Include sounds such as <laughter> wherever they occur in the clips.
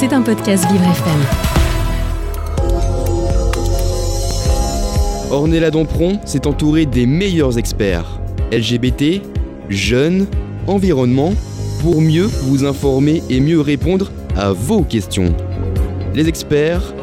C'est un podcast Vivre FM. Ornella Dompron s'est entourée des meilleurs experts LGBT, jeunes, environnement, pour mieux vous informer et mieux répondre à vos questions. Les experts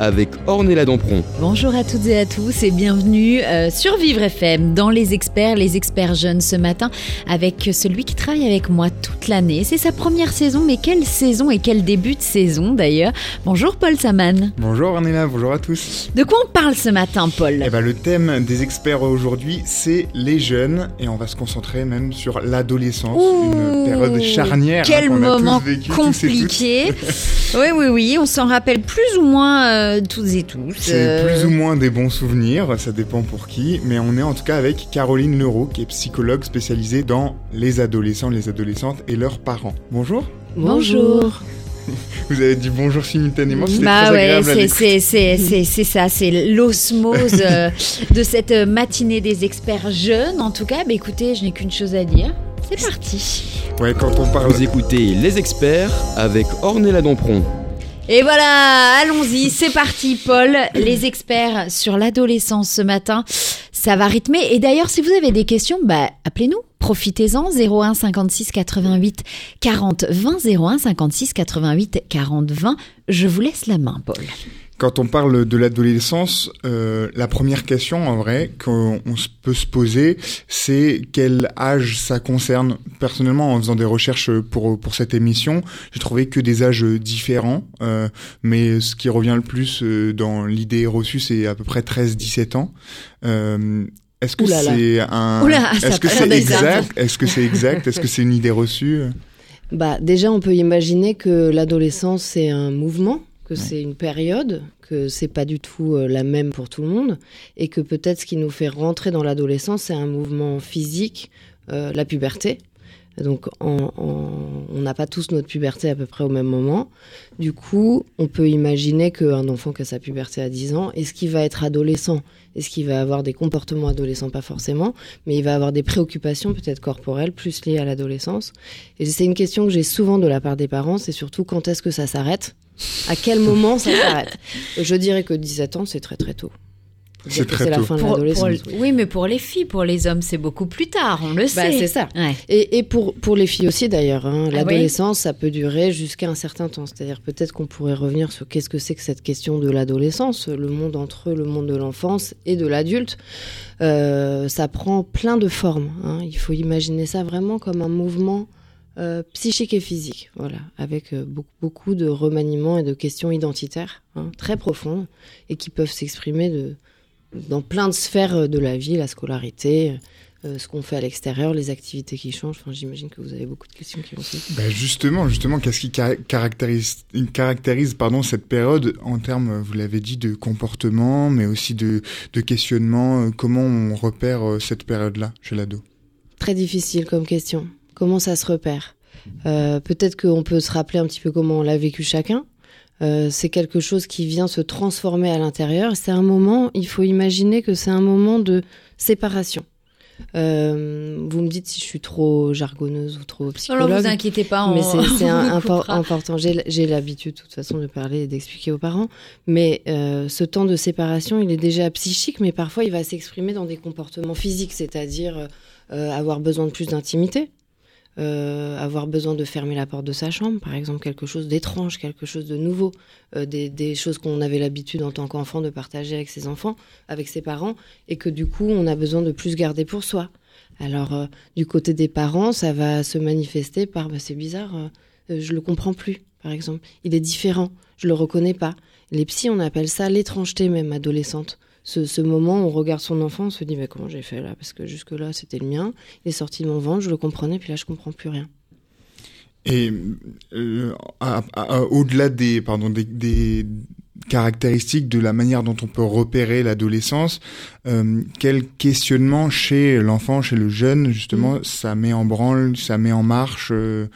avec Ornella Dampron. Bonjour à toutes et à tous et bienvenue euh, sur Vivre FM dans les experts, les experts jeunes ce matin avec celui qui travaille avec moi toute l'année. C'est sa première saison, mais quelle saison et quel début de saison d'ailleurs. Bonjour Paul Saman. Bonjour Ornella, bonjour à tous. De quoi on parle ce matin Paul? Eh ben, Le thème des experts aujourd'hui c'est les jeunes et on va se concentrer même sur l'adolescence, une période charnière. Hein, quel moment compliqué. <laughs> oui, oui, oui, on s'en rappelle plus ou moins. Euh, euh, toutes et tous. C'est euh, plus ou moins des bons souvenirs, ça dépend pour qui, mais on est en tout cas avec Caroline Leroux, qui est psychologue spécialisée dans les adolescents, les adolescentes et leurs parents. Bonjour. Bonjour. <laughs> Vous avez dit bonjour simultanément, c'est bah ouais, c'est ça, c'est l'osmose <laughs> euh, de cette matinée des experts jeunes. En tout cas, bah écoutez, je n'ai qu'une chose à dire. C'est parti. Ouais, quand on parle. Vous écoutez Les Experts avec Ornella Dompron. Et voilà, allons-y, c'est parti Paul, les experts sur l'adolescence ce matin. Ça va rythmer. Et d'ailleurs, si vous avez des questions, bah, appelez-nous. Profitez-en 01 56 88 40 20 01 56 88 40 20. Je vous laisse la main, Paul. Quand on parle de l'adolescence, euh, la première question en vrai qu'on peut se poser, c'est quel âge ça concerne. Personnellement, en faisant des recherches pour pour cette émission, j'ai trouvé que des âges différents, euh, mais ce qui revient le plus euh, dans l'idée reçue, c'est à peu près 13-17 ans. Euh, est-ce que c'est un Est-ce que c'est exact? Est-ce que c'est exact? Est-ce que c'est une idée reçue? <laughs> Bah déjà, on peut imaginer que l'adolescence c'est un mouvement que c'est une période, que c'est pas du tout euh, la même pour tout le monde, et que peut-être ce qui nous fait rentrer dans l'adolescence, c'est un mouvement physique, euh, la puberté. Donc on n'a pas tous notre puberté à peu près au même moment. Du coup, on peut imaginer qu'un enfant qui a sa puberté à 10 ans, est-ce qu'il va être adolescent? Est-ce qu'il va avoir des comportements adolescents? Pas forcément, mais il va avoir des préoccupations peut-être corporelles plus liées à l'adolescence. Et c'est une question que j'ai souvent de la part des parents, c'est surtout quand est-ce que ça s'arrête? À quel moment ça s'arrête? Je dirais que 17 ans, c'est très très tôt. C'est très la fin de l'adolescence. Oui, mais pour les filles, pour les hommes, c'est beaucoup plus tard, on le bah, sait. c'est ça. Et, et, pour, pour les filles aussi, d'ailleurs. Hein, ah l'adolescence, ça peut durer jusqu'à un certain temps. C'est-à-dire peut-être qu'on pourrait revenir sur qu'est-ce que c'est que cette question de l'adolescence, le monde entre le monde de l'enfance et de l'adulte. Euh, ça prend plein de formes. Hein. Il faut imaginer ça vraiment comme un mouvement euh, psychique et physique, voilà, avec euh, beaucoup, beaucoup, de remaniements et de questions identitaires hein, très profondes et qui peuvent s'exprimer de, dans plein de sphères euh, de la vie, la scolarité, ce qu'on fait à l'extérieur, les activités qui changent. Enfin, j'imagine que vous avez beaucoup de questions qui vont se ben Justement, justement, qu'est-ce qui caractérise, caractérise pardon, cette période en termes, vous l'avez dit, de comportement, mais aussi de, de questionnement Comment on repère cette période-là chez l'ado? Très difficile comme question. Comment ça se repère euh, Peut-être qu'on peut se rappeler un petit peu comment on l'a vécu chacun. Euh, c'est quelque chose qui vient se transformer à l'intérieur. C'est un moment, il faut imaginer que c'est un moment de séparation. Euh, vous me dites si je suis trop jargonneuse ou trop psychologue. Ne vous inquiétez pas, mais c'est important. J'ai l'habitude de toute façon de parler et d'expliquer aux parents. Mais ce temps de séparation, il est déjà psychique, mais parfois il va s'exprimer dans des comportements physiques, c'est-à-dire avoir besoin de plus d'intimité, euh, avoir besoin de fermer la porte de sa chambre, par exemple, quelque chose d'étrange, quelque chose de nouveau, euh, des, choses qu'on avait l'habitude en tant qu'enfant de partager avec ses enfants, avec ses parents, et que du coup, on a besoin de plus garder pour soi. Alors, euh, du côté des parents, ça va se manifester par, bah, c'est bizarre, je le comprends plus, par exemple. Il est différent, je le reconnais pas. Les psys, on appelle ça l'étrangeté même adolescente ce, moment où on regarde son enfant, on se dit mais comment j'ai fait là? Parce que jusque-là, c'était le mien. Il est sorti de mon ventre, je le comprenais, puis là, je comprends plus rien. Et euh, au-delà des, pardon, des, caractéristiques de la manière dont on peut repérer l'adolescence, euh, quel questionnement chez l'enfant, chez le jeune, justement, mm. ça met en branle, ça met en marche euh?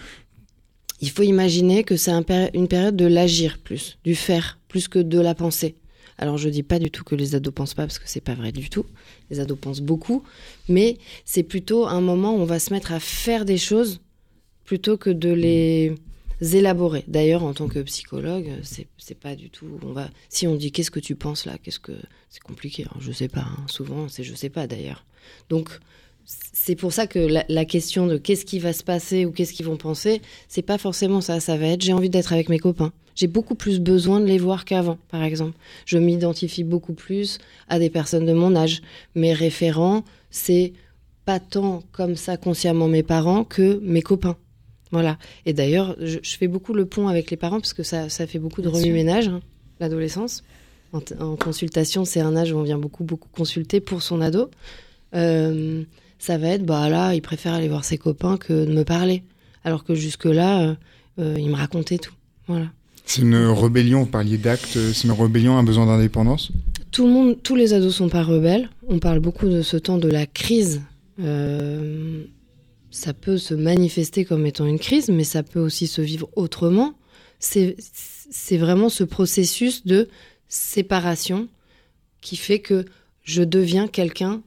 Il faut imaginer que c'est une période de l'agir plus, du faire, plus que de la pensée. Alors je dis pas du tout que les ados pensent pas parce que c'est pas vrai du tout. Les ados pensent beaucoup, mais c'est plutôt un moment où on va se mettre à faire des choses plutôt que de les élaborés. D'ailleurs, en tant que psychologue, c'est pas du tout. On va si on dit qu'est-ce que tu penses là, qu'est-ce que c'est compliqué. Hein, je sais pas. Hein. Souvent, c'est je sais pas d'ailleurs. Donc c'est pour ça que la, la question de qu'est-ce qui va se passer ou qu'est-ce qu'ils vont penser, c'est pas forcément ça. Ça va être j'ai envie d'être avec mes copains. J'ai beaucoup plus besoin de les voir qu'avant, par exemple. Je m'identifie beaucoup plus à des personnes de mon âge. Mes référents, c'est pas tant comme ça consciemment mes parents que mes copains. Voilà. Et d'ailleurs, je, je fais beaucoup le pont avec les parents parce que ça, ça fait beaucoup de remue-ménage, hein, l'adolescence. En consultation, c'est un âge où on vient beaucoup, beaucoup consulter pour son ado. Euh, ça va être, bah là, il préfère aller voir ses copains que de me parler. Alors que jusque-là, euh, euh, il me racontait tout. Voilà. C'est une rébellion, vous parliez d'actes, euh, c'est une rébellion, un besoin d'indépendance? Tout le monde, tous les ados sont pas rebelles. On parle beaucoup de ce temps de la crise. Euh, ça peut se manifester comme étant une crise, mais ça peut aussi se vivre autrement. C'est, vraiment ce processus de séparation qui fait que je deviens quelqu'un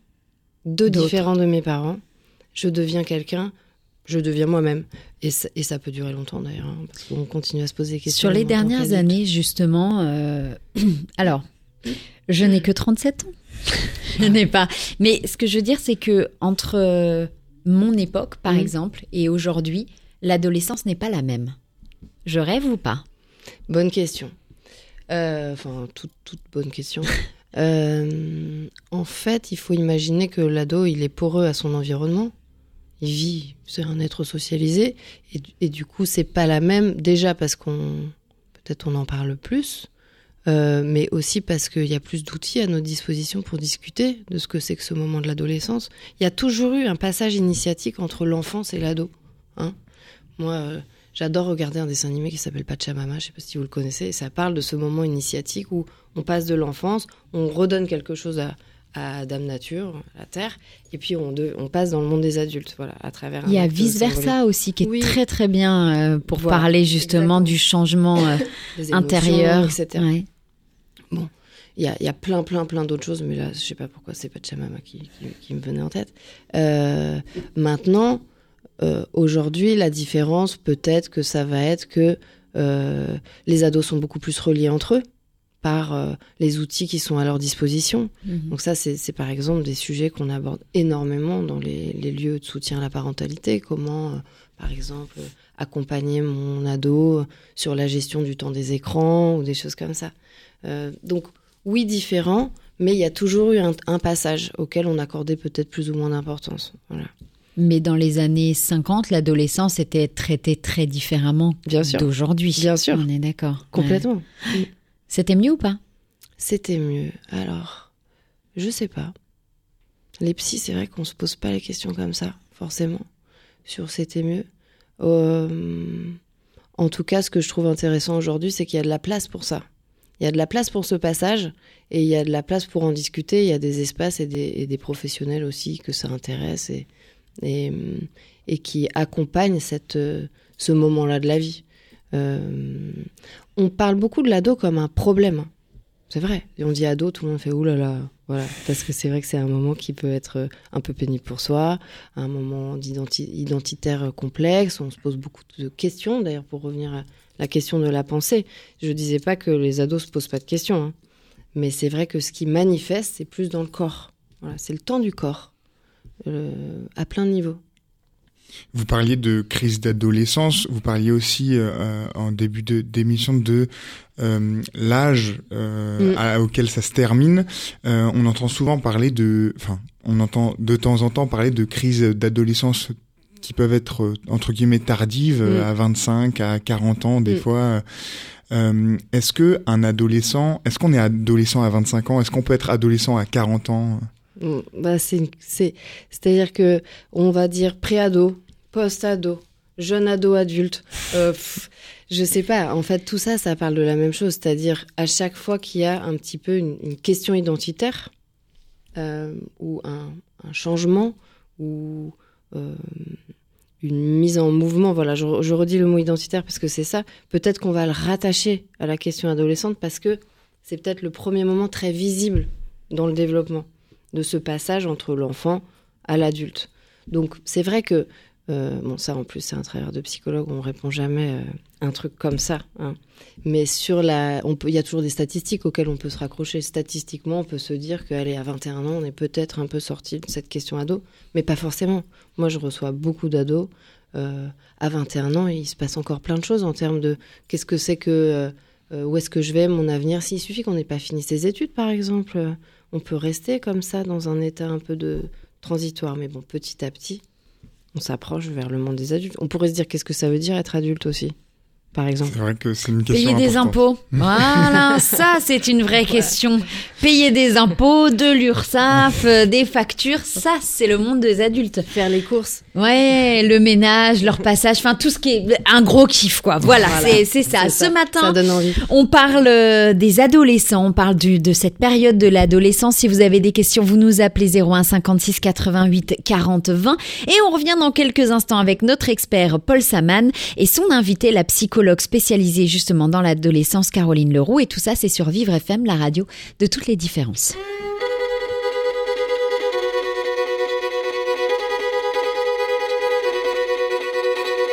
de différent de mes parents. Je deviens quelqu'un, je deviens moi-même. Et ça, et ça peut durer longtemps d'ailleurs, hein, parce qu'on continue à se poser des questions. Sur les dernières années, justement, euh, <clears throat> alors, je n'ai que 37 ans. <laughs> je n'ai pas. Mais ce que je veux dire, c'est que entre euh, mon époque, par Mhm. exemple, et aujourd'hui, l'adolescence n'est pas la même. Je rêve ou pas? Bonne question. Euh, Enfin, toute, toute bonne question. <laughs> Euh, en fait, il faut imaginer que l'ado, il est poreux à son environnement. Vit, c'est un être socialisé. Et, et du coup, c'est pas la même, déjà parce qu'on. Peut-être on en parle plus. euh, mais aussi parce qu'il y a plus d'outils à notre disposition pour discuter de ce que c'est que ce moment de l'adolescence. Il y a toujours eu un passage initiatique entre l'enfance et l'ado. Hein Moi, euh, J'adore regarder un dessin animé qui s'appelle Pachamama, je sais pas si vous le connaissez, et ça parle de ce moment initiatique où on passe de l'enfance, on redonne quelque chose à, à Dame Nature, la Terre, et puis on, de- on passe dans le monde des adultes, voilà, à travers Il y a vice versa aussi qui est Oui. très très bien euh, pour Voilà, parler justement exactement. du changement euh, <laughs> émotions, intérieur. etc. Ouais. Il y a, y a plein, plein, plein d'autres choses, mais là, je sais pas pourquoi c'est Pachamama qui, qui, qui me venait en tête. Euh, maintenant, aujourd'hui, la différence, peut-être que ça va être que les ados sont beaucoup plus reliés entre eux par euh, les outils qui sont à leur disposition. Mhm. Donc ça, c'est par exemple des sujets qu'on aborde énormément dans les, les lieux de soutien à la parentalité. Comment, euh, par exemple, euh, accompagner mon ado sur la gestion du temps des écrans ou des choses comme ça. Euh, donc oui, différent, mais il y a toujours eu un, un passage auquel on accordait peut-être plus ou moins d'importance. Voilà. Mais dans les années 50, l'adolescence était traitée très différemment d'aujourd'hui. Bien sûr. On est d'accord. Ouais. C'était mieux ou pas? C'était mieux. Alors, je sais pas. Les psys, c'est vrai qu'on se pose pas les questions comme ça, forcément, sur c'était mieux. Euh, en tout cas, ce que je trouve intéressant aujourd'hui, c'est qu'il y a de la place pour ça. Il y a de la place pour ce passage et il y a de la place pour en discuter. Il y a des espaces et des, professionnels aussi que ça intéresse et, qui accompagnent euh, ce moment-là de la vie. Euh, on parle beaucoup de l'ado comme un problème. C'est vrai. Et on dit ado, tout le monde fait oulala. Voilà. Parce que c'est vrai que c'est un moment qui peut être euh, un peu pénible pour soi, un moment identitaire euh, complexe. On se pose beaucoup de questions. D'ailleurs, pour revenir à la question de la pensée, je disais pas que les ados se posent pas de questions. hein. Mais c'est vrai que ce qui manifeste, c'est plus dans le corps. Voilà. C'est le temps du corps. euh, à plein de niveaux. Vous parliez de crise d'adolescence, vous parliez aussi euh, en début de- d'émission de, euh, l'âge euh, Mm. à- auquel ça se termine. Euh, on entend souvent parler de, enfin, on entend de temps en temps parler de crises d'adolescence qui peuvent être euh, entre guillemets tardives euh, Mm. à 25, à 40 ans des Mm. fois. Euh, est-ce que un adolescent, est-ce qu'on est adolescent à 25 ans? Est-ce qu'on peut être adolescent à 40 ans? Bah, une- c'est, c'est-à-dire que on va dire pré-ado, post-ado, jeune ado adulte. Euh, pff, je sais pas. En fait, tout ça, ça parle de la même chose. C'est-à-dire à chaque fois qu'il y a un petit peu une, question identitaire euh, ou un, changement ou euh, une mise en mouvement. Voilà, je redis le mot identitaire parce que c'est ça. Peut-être qu'on va le rattacher à la question adolescente parce que c'est peut-être le premier moment très visible dans le développement de ce passage entre l'enfant à l'adulte. Donc c'est vrai que Euh, bon, ça en plus, c'est un travail de psychologue, on répond jamais euh, un truc comme ça. Hein. Mais sur la, il y a toujours des statistiques auxquelles on peut se raccrocher. Statistiquement, on peut se dire qu'elle à 21 ans, on est peut-être un peu sorti de cette question ado, mais pas forcément. Moi, je reçois beaucoup d'ados euh, à 21 ans il se passe encore plein de choses en termes de qu'est-ce que c'est que, où est-ce que je vais, mon avenir. S'il suffit qu'on n'ait pas fini ses études, par exemple, on peut rester comme ça dans un état un peu de transitoire. Mais bon, petit à petit, on s'approche vers le monde des adultes. On pourrait se dire qu'est-ce que ça veut dire être adulte aussi par exemple? C'est vrai que c'est une question Payer des impôts. <laughs> Voilà, ça c'est une vraie question. Payer des impôts, de l'URSSAF, euh, des factures, ça c'est le monde des adultes. Faire les courses. Ouais, le ménage, leur passage, enfin tout ce qui est un gros kiff quoi. Voilà, c'est ça. Ce matin, ça donne envie. on parle euh, des adolescents, on parle du, de cette période de l'adolescence. Si vous avez des questions, vous nous appelez 01 56 88 40 20 et on revient dans quelques instants avec notre expert Paul Saman et son invité la psychologue spécialisée justement dans l'adolescence Caroline Leroux et tout ça c'est sur Vivre FM, la radio de toutes les différences.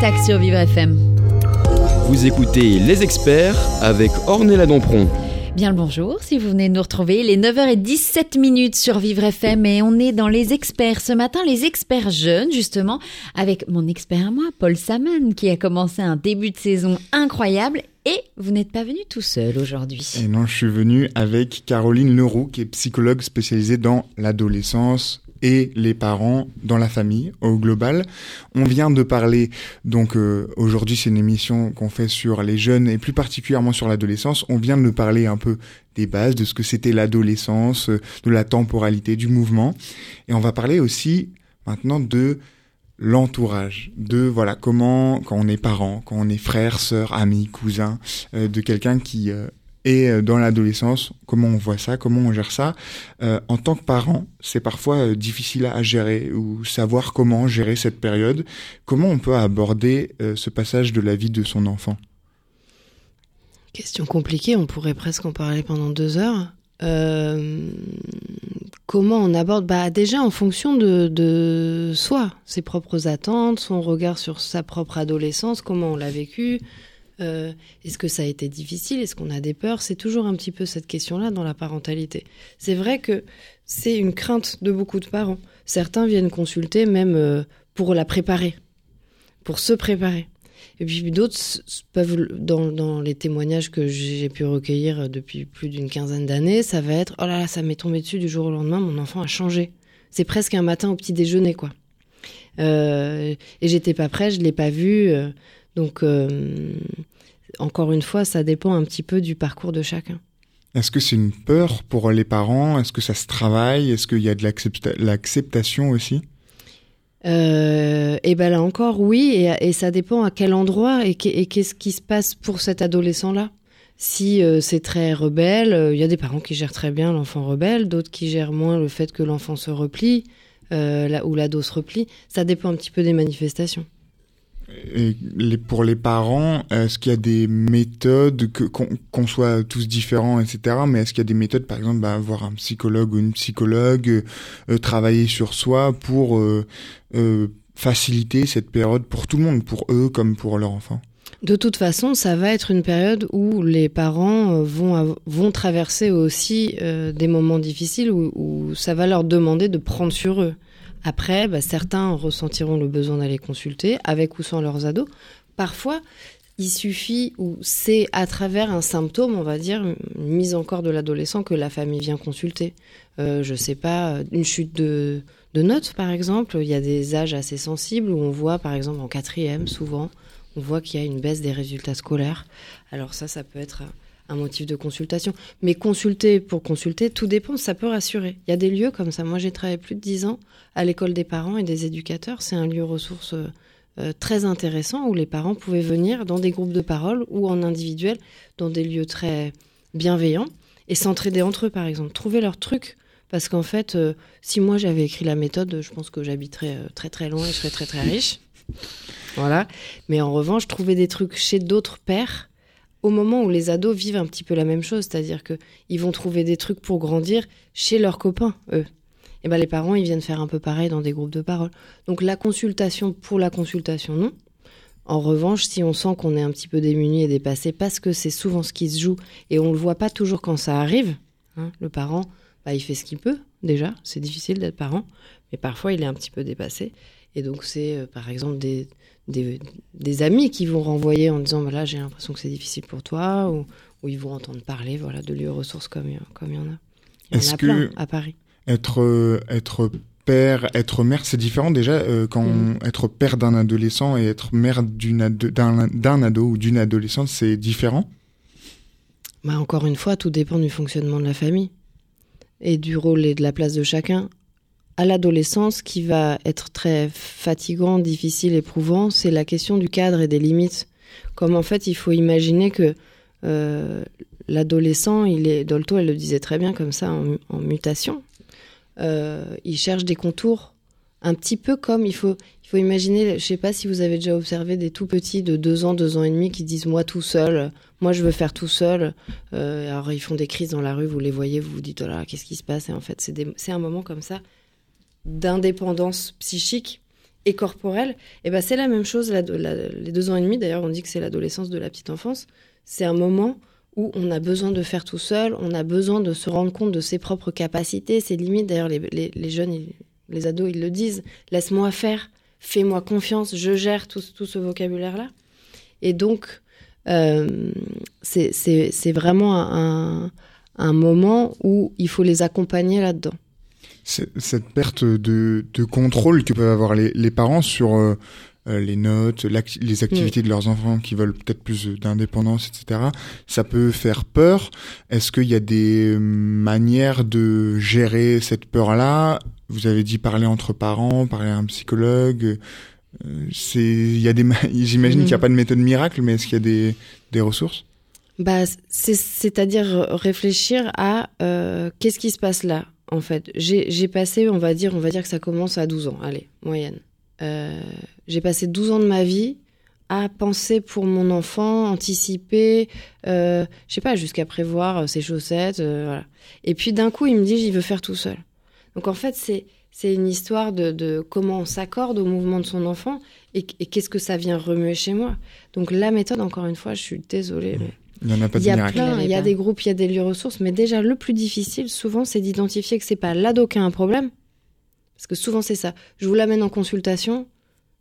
attaque sur Vivre FM. Vous écoutez Les Experts avec Ornella Dampron. Bien le bonjour, si vous venez de nous retrouver, il est 9h17 minutes sur Vivre FM et on est dans les experts ce matin, les experts jeunes justement, avec mon expert à moi, Paul Saman, qui a commencé un début de saison incroyable et vous n'êtes pas venu tout seul aujourd'hui. Et non, je suis venu avec Caroline Leroux, qui est psychologue spécialisée dans l'adolescence, et les parents dans la famille au global. On vient de parler, donc euh, aujourd'hui c'est une émission qu'on fait sur les jeunes et plus particulièrement sur l'adolescence. On vient de parler un peu des bases, de ce que c'était l'adolescence, euh, de la temporalité, du mouvement. Et on va parler aussi maintenant de l'entourage, de voilà comment quand on est parent, quand on est frère, sœur, ami, cousin, euh, de quelqu'un qui Et euh, dans l'adolescence, comment on voit ça, comment on gère ça? Euh, En tant que parent, c'est parfois euh, difficile à gérer ou savoir comment gérer cette période. Comment on peut aborder ce passage de la vie de son enfant? Question compliquée, on pourrait presque en parler pendant deux heures. comment on aborde bah, Déjà en fonction de, de, soi, ses propres attentes, son regard sur sa propre adolescence, comment on l'a vécu, euh, est-ce que ça a été difficile? Est-ce qu'on a des peurs? C'est toujours un petit peu cette question-là dans la parentalité. C'est vrai que c'est une crainte de beaucoup de parents. Certains viennent consulter même euh, pour la préparer, pour se préparer. Et puis d'autres peuvent, dans, les témoignages que j'ai pu recueillir depuis plus d'une quinzaine d'années, ça va être oh là là, ça m'est tombé dessus du jour au lendemain, mon enfant a changé. C'est presque un matin au petit déjeuner, quoi. Euh, et j'étais pas prêt, je l'ai pas vu. donc, encore une fois, ça dépend un petit peu du parcours de chacun. Est-ce que c'est une peur pour les parents? Est-ce que ça se travaille? Est-ce qu'il y a de l'acceptation aussi? Euh, et ben là encore, oui, et, ça dépend à quel endroit et qu'est-ce qui se passe pour cet adolescent-là. Si euh, c'est très rebelle, euh, il y a des parents qui gèrent très bien l'enfant rebelle, d'autres qui gèrent moins le fait que l'enfant se replie ou l'ado se replie. Ça dépend un petit peu des manifestations pour les parents, est-ce qu'il y a des méthodes, que, qu'on, soit tous différents, etc., mais est-ce qu'il y a des méthodes, par exemple, bah, voir un psychologue ou une psychologue, euh, travailler sur soi pour euh, euh, faciliter cette période pour tout le monde, pour eux comme pour leurs enfants? De toute façon, ça va être une période où les parents vont, vont traverser aussi des moments difficiles où, ça va leur demander de prendre sur eux. Après, bah, certains ressentiront le besoin d'aller consulter, avec ou sans leurs ados. Parfois, il suffit, ou c'est à travers un symptôme, on va dire, mise en corps de l'adolescent que la famille vient consulter. Euh, je sais pas, une chute de, de notes, par exemple. Il y a des âges assez sensibles où on voit, par exemple, en quatrième, souvent, on voit qu'il y a une baisse des résultats scolaires. Alors ça, ça peut être un motif de consultation. Mais consulter pour consulter, tout dépend, ça peut rassurer. Il y a des lieux comme ça. Moi, j'ai travaillé plus de dix ans à l'école des parents et des éducateurs. C'est un lieu ressource euh, très intéressant où les parents pouvaient venir dans des groupes de parole ou en individuel, dans des lieux très bienveillants et s'entraider entre eux, par exemple. Trouver leur truc. Parce qu'en fait, euh, si moi j'avais écrit la méthode, je pense que j'habiterais euh, très très loin et je serais très très riche. Voilà. Mais en revanche, trouver des trucs chez d'autres pères au moment où les ados vivent un petit peu la même chose, c'est-à-dire que ils vont trouver des trucs pour grandir chez leurs copains, eux. Et ben les parents, ils viennent faire un peu pareil dans des groupes de parole. Donc la consultation pour la consultation, non. En revanche, si on sent qu'on est un petit peu démuni et dépassé, parce que c'est souvent ce qui se joue et on le voit pas toujours quand ça arrive, hein, le parent, bah, il fait ce qu'il peut déjà. C'est difficile d'être parent, mais parfois il est un petit peu dépassé. Et donc c'est euh, par exemple des, des, amis qui vont renvoyer en disant voilà j'ai l'impression que c'est difficile pour toi ou, ils vont entendre parler voilà de lieux ressources comme comme il y en a. Il y en a plein à Paris. Être euh, être père, être mère, c'est différent déjà euh, quand mm. être père d'un adolescent et être mère d'un ado ou d'une adolescente, c'est différent? Bah encore une fois, tout dépend du fonctionnement de la famille et du rôle et de la place de chacun à l'adolescence qui va être très fatigant, difficile, éprouvant, c'est la question du cadre et des limites. Comme en fait, il faut imaginer que euh, l'adolescent, il est, Dolto, elle le disait très bien comme ça, en, mutation. Euh, il cherche des contours, un petit peu comme il faut, il faut imaginer. Je sais pas si vous avez déjà observé des tout petits de deux ans, deux ans et demi qui disent moi tout seul, moi je veux faire tout seul. Euh, alors ils font des crises dans la rue, vous les voyez, vous vous dites oh là, qu'est-ce qui se passe? Et en fait, c'est un moment comme ça d'indépendance psychique et corporelle, et eh ben c'est la même chose. les deux ans et demi, d'ailleurs, on dit que c'est l'adolescence de la petite enfance. C'est un moment où on a besoin de faire tout seul, on a besoin de se rendre compte de ses propres capacités, ses limites. D'ailleurs, les, jeunes, les ados, ils le disent laisse-moi faire, fais-moi confiance, je gère tout, ce vocabulaire-là. Et donc, euh, c'est vraiment un, un moment où il faut les accompagner là-dedans cette perte de, de, contrôle que peuvent avoir les, les parents sur euh, euh, les notes, les activités mm. de leurs enfants qui veulent peut-être plus d'indépendance, etc. Ça peut faire peur. Est-ce qu'il y a des manières de gérer cette peur-là? Vous avez dit parler entre parents, parler à un psychologue. Euh, c'est, il y a des, <laughs> j'imagine qu'il n'y a mm. pas de méthode miracle, mais est-ce qu'il y a des, des ressources? Bah, C'est-à-dire réfléchir à euh, qu'est-ce qui se passe là, en fait. J'ai passé, on va dire, on va dire que ça commence à 12 ans, allez, moyenne. Euh, j'ai passé 12 ans de ma vie à penser pour mon enfant, anticiper, euh, je sais pas, jusqu'à prévoir ses chaussettes, voilà. Et puis d'un coup, il me dit, j'y veux faire tout seul. Donc en fait, c'est c'est une histoire de, comment on s'accorde au mouvement de son enfant et, qu'est-ce que ça vient remuer chez moi. Donc la méthode, encore une fois, je suis désolée. Mais... Il n'y en a pas de Il y a plein, il y a des groupes, il y a des lieux ressources, mais déjà le plus difficile, souvent, c'est d'identifier que c'est pas l'ado qui a un problème, parce que souvent c'est ça. Je vous l'amène en consultation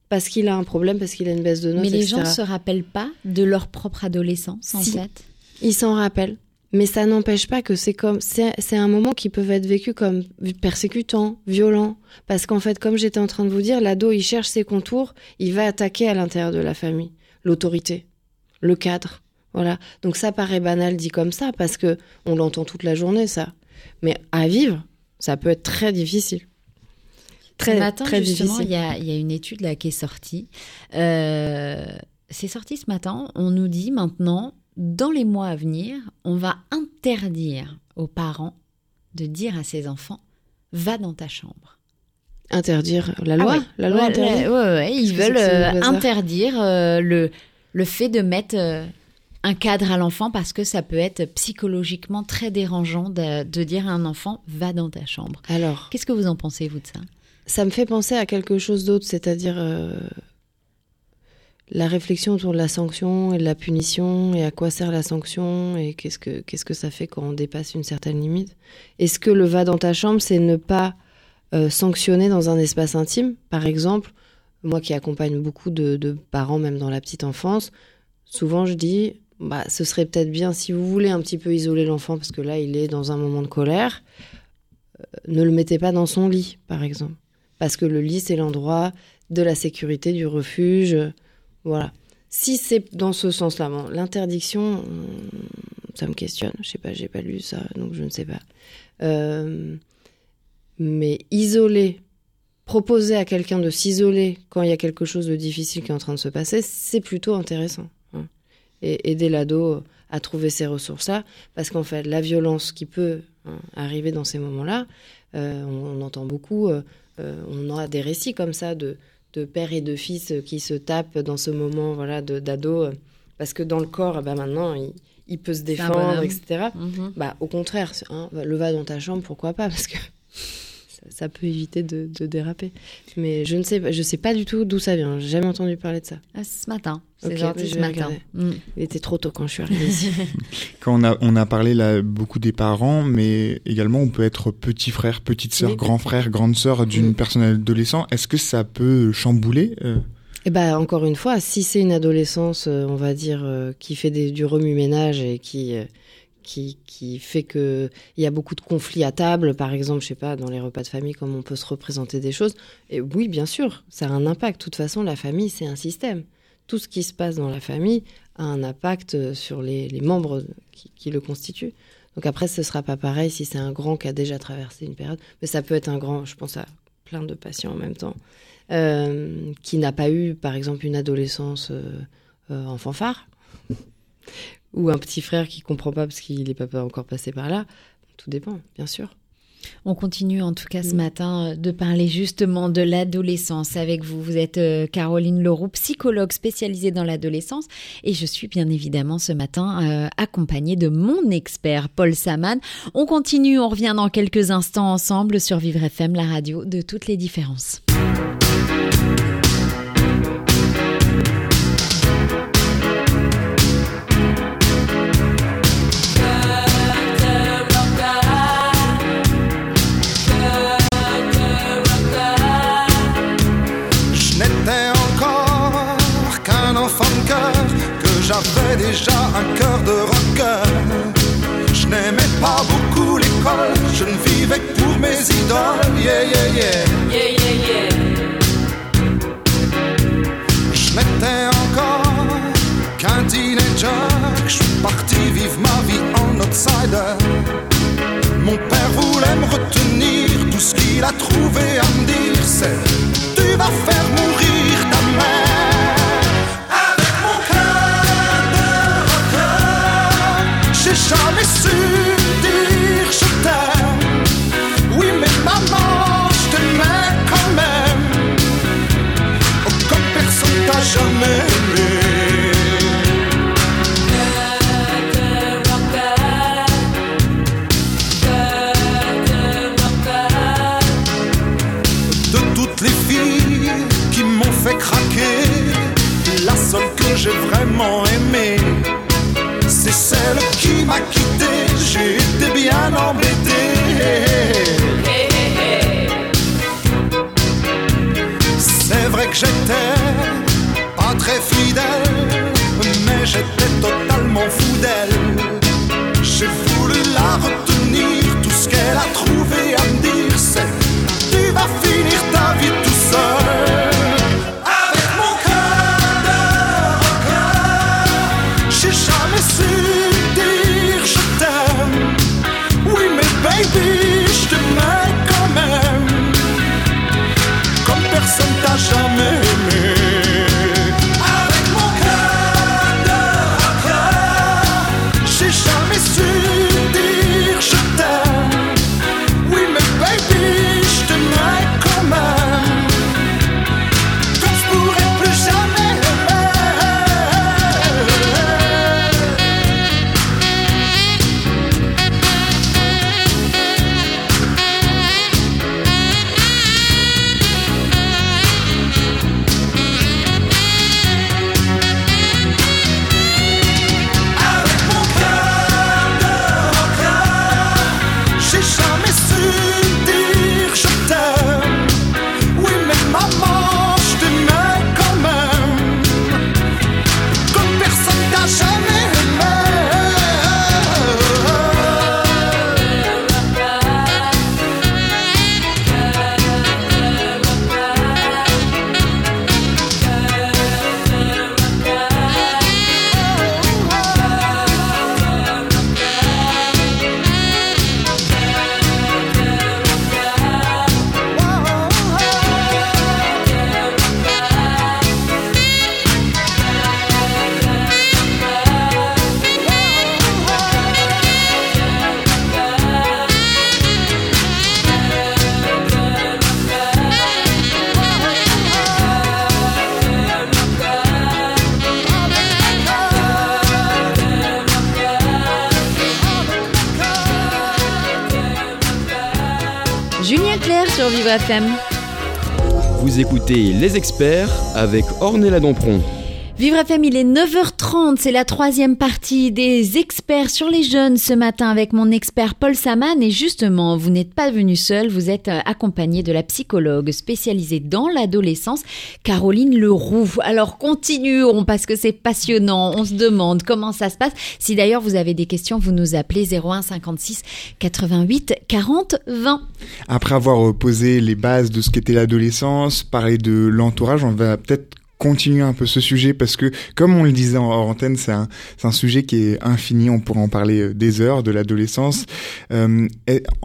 parce qu'il a un problème, parce qu'il a une baisse de notes. Mais les gens gens se rappellent pas de leur propre adolescence, en fait. Ils s'en rappellent. Mais ça n'empêche pas que c'est comme c'est un moment qui peut être vécu comme persécutant, violent, parce qu'en fait, comme j'étais en train de vous dire, l'ado il cherche ses contours, il va attaquer à l'intérieur de la famille, l'autorité, le cadre, voilà. Donc ça paraît banal dit comme ça parce que on l'entend toute la journée ça, mais à vivre, ça peut être très difficile. Très, ce matin, très justement, il y a, y a, une étude là qui est sortie. Euh, c'est sorti ce matin. On nous dit maintenant dans les mois à venir, on va interdire aux parents de dire à ses enfants va dans ta chambre. Interdire la loi? ah La loi Ils veulent euh, interdire euh, le, le fait de mettre un cadre à l'enfant parce que ça peut être psychologiquement très dérangeant de, de, dire à un enfant va dans ta chambre. Alors, qu'est-ce que vous en pensez vous de ça? Ça me fait penser à quelque chose d'autre, c'est-à-dire la réflexion autour de la sanction et de la punition et à quoi sert la sanction et qu'est-ce que qu'est-ce que ça fait quand on dépasse une certaine limite. Est-ce que le va dans ta chambre, c'est ne pas euh, sanctionner dans un espace intime, par exemple Moi qui accompagne beaucoup de, parents, même dans la petite enfance, souvent je dis, bah, ce serait peut-être bien si vous voulez un petit peu isoler l'enfant parce que là il est dans un moment de colère, euh, ne le mettez pas dans son lit, par exemple, parce que le lit c'est l'endroit de la sécurité, du refuge. Voilà. Si c'est dans ce sens-là, l'interdiction, ça me questionne. Je sais pas, j'ai pas lu ça, donc je ne sais pas. Euh, mais isoler, proposer à quelqu'un de s'isoler quand il y a quelque chose de difficile qui est en train de se passer, c'est plutôt intéressant. Et aider l'ado à trouver ces ressources-là, parce qu'en fait, la violence qui peut hein, arriver dans ces moments-là, euh, on, entend beaucoup, euh, on a des récits comme ça de de père et de fils qui se tapent dans ce moment voilà d'ado parce que dans le corps bah maintenant il, peut se défendre etc mhm. bah au contraire hein, le va dans ta chambre pourquoi pas parce que ça, peut éviter de, déraper. Mais je ne sais je sais pas du tout d'où ça vient. J'ai jamais entendu parler de ça. Ah, ce matin. C'est ce matin. mm. il était trop tôt quand je suis arrivée ici. <laughs> Quand on a on a parlé là beaucoup des parents mais également on peut être petit frère petite sœur grand frère grande sœur d'une mm. personne adolescente. Est-ce que ça peut chambouler euh eh ben, encore une fois, si c'est une adolescence, euh, on va dire, euh, qui fait des, du remue-ménage et qui, qui, fait qu'il y a beaucoup de conflits à table, par exemple, je sais pas, dans les repas de famille, comme on peut se représenter des choses. Et oui, bien sûr, ça a un impact. De toute façon, la famille, c'est un système. Tout ce qui se passe dans la famille a un impact sur les, membres qui, le constituent. Donc après, ce sera pas pareil si c'est un grand qui a déjà traversé une période, mais ça peut être un grand, je pense à plein de patients en même temps, euh, qui n'a pas eu, par exemple, une adolescence euh, euh, en fanfare, ou un petit frère qui comprend pas parce qu'il n'est pas encore passé par là. Tout dépend, bien sûr. On continue en tout cas ce mm. matin euh, de parler justement de l'adolescence avec vous. Vous êtes euh, Caroline Leroux, psychologue spécialisée dans l'adolescence et je suis bien évidemment ce matin euh, accompagnée de mon expert Paul Saman. On continue, on revient dans quelques instants ensemble sur Vivre FM, la radio de toutes les différences. Un cœur de rocker. Je n'aimais pas beaucoup l'école, je ne vivais que pour mes idoles. Yeah, yeah, yeah. Yeah, yeah, yeah. Je n'étais encore qu'un teenager. Je suis parti vivre ma vie en outsider. Mon père Vous écoutez Les Experts avec Ornella Dampron. Vivre FM, il est 9h30, c'est la troisième partie des experts sur les jeunes ce matin avec mon expert Paul Saman et justement, vous n'êtes pas venu seul, vous êtes euh, accompagné de la psychologue spécialisée dans l'adolescence, Caroline Leroux. Alors continuons parce que c'est passionnant, on se demande comment ça se passe. Si d'ailleurs vous avez des questions, vous nous appelez 01 56 88 40 20. Après avoir posé les bases de ce qu'était l'adolescence, parler de l'entourage, on va peut-être continuer un peu ce sujet parce que, comme on le disait en hors antenne, c'est un, sujet qui est infini. On pourrait en parler euh, des heures de l'adolescence. Euh,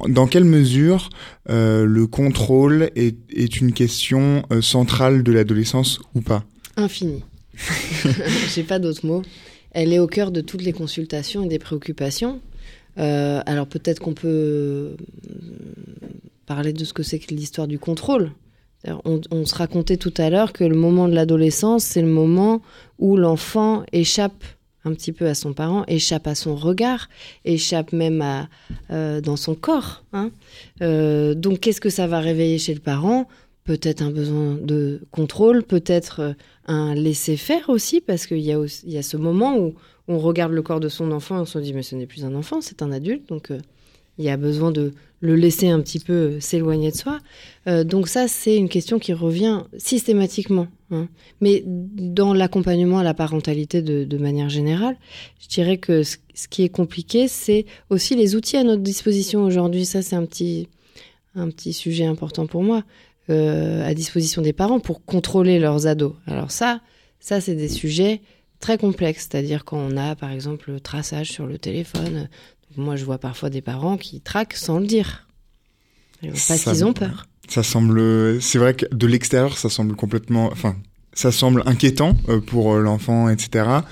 dans quelle mesure euh, le contrôle est, est une question euh, centrale de l'adolescence ou pas? Infini. <laughs> <laughs> J'ai pas d'autres mots. Elle est au cœur de toutes les consultations et des préoccupations. Alors peut-être qu'on peut parler de ce que c'est que l'histoire du contrôle. C'est-à-dire, On, se racontait tout à l'heure que le moment de l'adolescence, c'est le moment où l'enfant échappe un petit peu à son parent, échappe à son regard, échappe même à, euh, dans son corps. hein. Euh, donc qu'est-ce que ça va réveiller chez le parent? Peut-être un besoin de contrôle, peut-être euh, un laisser-faire aussi, parce qu'il y, a y a ce moment où on regarde le corps de son enfant et on se dit mais ce n'est plus un enfant, c'est un adulte, donc euh, il y a besoin de le laisser un petit peu s'éloigner de soi. Euh, donc ça, c'est une question qui revient systématiquement. hein. Mais dans l'accompagnement à la parentalité de, manière générale, je dirais que ce, ce qui est compliqué, c'est aussi les outils à notre disposition aujourd'hui. Ça, c'est un petit, un petit sujet important pour moi, euh, à disposition des parents pour contrôler leurs ados. Alors ça, ça c'est des sujets très complexes, c'est-à-dire quand on a par exemple le traçage sur le téléphone. Moi, je vois parfois des parents qui traquent sans le dire. Parce qu'ils ont peur. Ça semble, c'est vrai que de l'extérieur, ça semble complètement, enfin, ça semble inquiétant pour l'enfant, etc.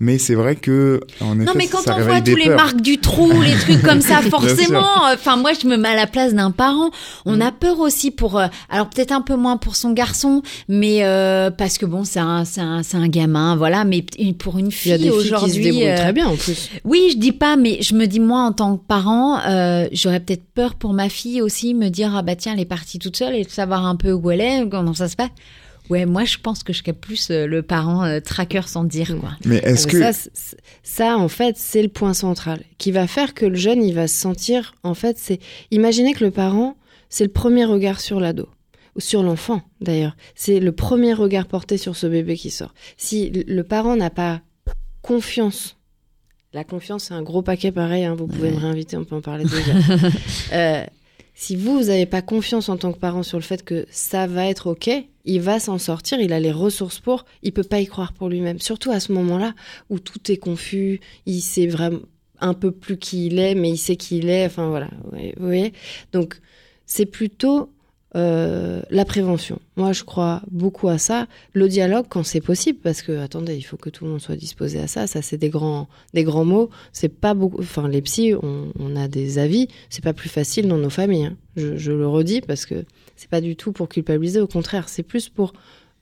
Mais c'est vrai que en effet, non mais quand ça on voit tous les marques du trou, les trucs comme ça, <laughs> forcément. Enfin moi je me mets à la place d'un parent. On mm. a peur aussi pour, euh, alors peut-être un peu moins pour son garçon, mais euh, parce que bon c'est un c'est un c'est un gamin, voilà. Mais pour une fille aujourd'hui, euh, très bien en plus. Oui je dis pas, mais je me dis moi en tant que parent, euh, j'aurais peut-être peur pour ma fille aussi, me dire ah bah tiens elle est partie toute seule et de savoir un peu où elle est, comment ça se passe. Ouais, moi je pense que je capte plus euh, le parent euh, tracker sans dire quoi. Mais est-ce que ça, ça, en fait, c'est le point central qui va faire que le jeune il va se sentir en fait, c'est imaginez que le parent c'est le premier regard sur l'ado ou sur l'enfant d'ailleurs, c'est le premier regard porté sur ce bébé qui sort. Si le parent n'a pas confiance la confiance, c'est un gros paquet pareil. Hein, vous pouvez me réinviter, on peut en parler déjà. <laughs> euh, si vous, n'avez pas confiance en tant que parent sur le fait que ça va être OK, il va s'en sortir, il a les ressources pour, il peut pas y croire pour lui-même. Surtout à ce moment-là où tout est confus, il sait vraiment un peu plus qui il est, mais il sait qui il est. Enfin voilà, vous voyez. Donc c'est plutôt euh, la prévention. Moi, je crois beaucoup à ça. Le dialogue, quand c'est possible, parce que attendez, il faut que tout le monde soit disposé à ça. Ça, c'est des grands, des grands mots. C'est pas beaucoup. Enfin, les psys, on, a des avis. C'est pas plus facile dans nos familles. Hein. Je, le redis parce que c'est pas du tout pour culpabiliser. Au contraire, c'est plus pour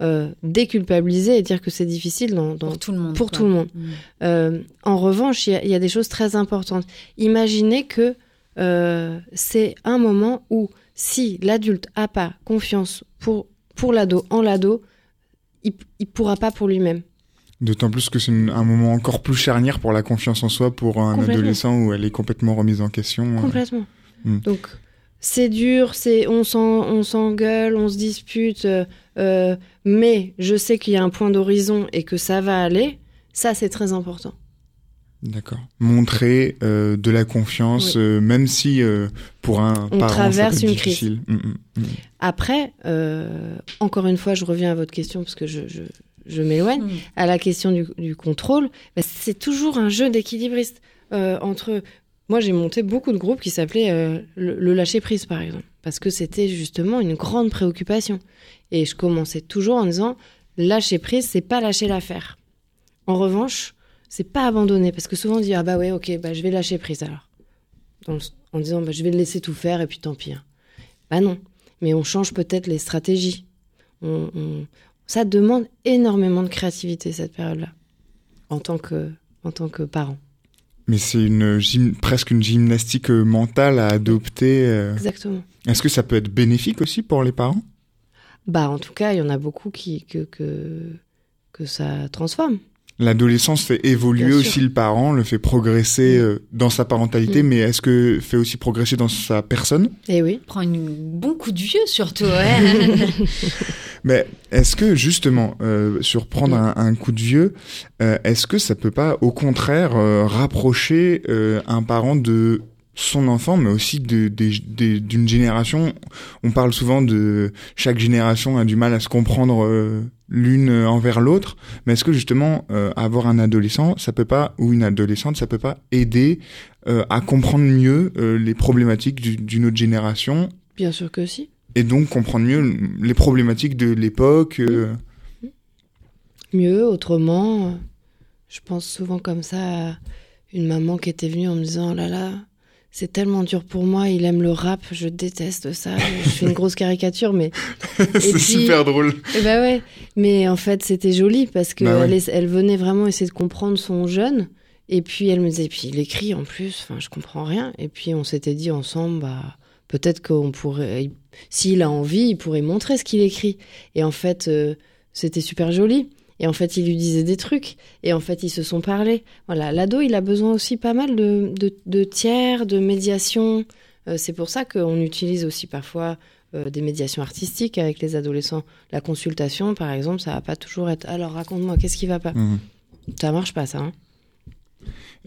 euh, déculpabiliser et dire que c'est difficile dans, pour tout le monde. Pour tout le monde. Mmh. Euh, en revanche, il y, a des choses très importantes. Imaginez que c'est un moment où si l'adulte a pas confiance pour, pour l'ado, en l'ado, il, il pourra pas pour lui-même. D'autant plus que c'est un moment encore plus charnière pour la confiance en soi pour un adolescent où elle est complètement remise en question. Euh. Complètement. Hmm. Donc c'est dur, c'est on on s'engueule, on se dispute, euh, euh, mais je sais qu'il y a un point d'horizon et que ça va aller. Ça c'est très important. D'accord. Montrer euh, de la confiance, euh, même si euh, pour un on parent, traverse une difficile. crise. Mm, mm, mm. Après, encore une fois, je reviens à votre question parce que je, je, je m'éloigne à la question du, du contrôle. Bah, c'est toujours un jeu d'équilibriste entre. Moi, j'ai monté beaucoup de groupes qui s'appelaient le, le lâcher prise, par exemple, parce que c'était justement une grande préoccupation. Et je commençais toujours en disant lâcher prise, c'est pas lâcher l'affaire. En revanche, c'est pas abandonner parce que souvent on dit ah bah ouais ok bah je vais lâcher prise alors en disant bah je vais le laisser tout faire et puis tant pis hein. bah non mais on change peut-être les stratégies ça demande énormément de créativité cette période là en tant que en tant que parent mais c'est une presque une gymnastique euh, mentale à adopter euh. exactement est-ce que ça peut être bénéfique aussi pour les parents? Bah en tout cas il y en a beaucoup qui que que, que ça transforme L'adolescence fait évoluer aussi le parent, le fait progresser euh, dans sa parentalité, mm. mais est-ce que fait aussi progresser dans sa personne? Eh oui. Prend un bon coup de vieux surtout. Ouais. <laughs> <laughs> mais est-ce que justement, euh, sur prendre mm. un, coup de vieux, euh, est-ce que ça peut pas au contraire rapprocher un parent de son enfant, mais aussi d'une de, d'une génération? On parle souvent de chaque génération a du mal à se comprendre euh, l'une envers l'autre, mais est-ce que justement euh, avoir un adolescent, ça peut pas ou une adolescente, ça peut pas aider euh, à comprendre mieux les problématiques d'une autre génération? Bien sûr que si. Et donc comprendre mieux les problématiques de l'époque. Mieux, autrement. Je pense souvent comme ça à une maman qui était venue en me disant oh là là c'est tellement dur pour moi. Il aime le rap, je déteste ça. je <laughs> fais une grosse caricature, mais <laughs> c'est super drôle. Et bah ouais, mais en fait c'était joli parce que bah elle, venait vraiment essayer de comprendre son jeune. Et puis elle me disait, puis il écrit en plus. Enfin, je comprends rien. Et puis on s'était dit ensemble, bah peut-être qu'on pourrait, s'il a envie, il pourrait montrer ce qu'il écrit. Et en fait, euh, c'était super joli. Et en fait, il lui disait des trucs. Et en fait, ils se sont parlé. Voilà, l'ado, il a besoin aussi pas mal de, de, tiers, de médiation. Euh, c'est pour ça qu'on utilise aussi parfois euh, des médiations artistiques avec les adolescents. La consultation, par exemple, ça va pas toujours être alors raconte-moi, qu'est-ce qui va pas? Mmh. Ça marche pas, ça. Hein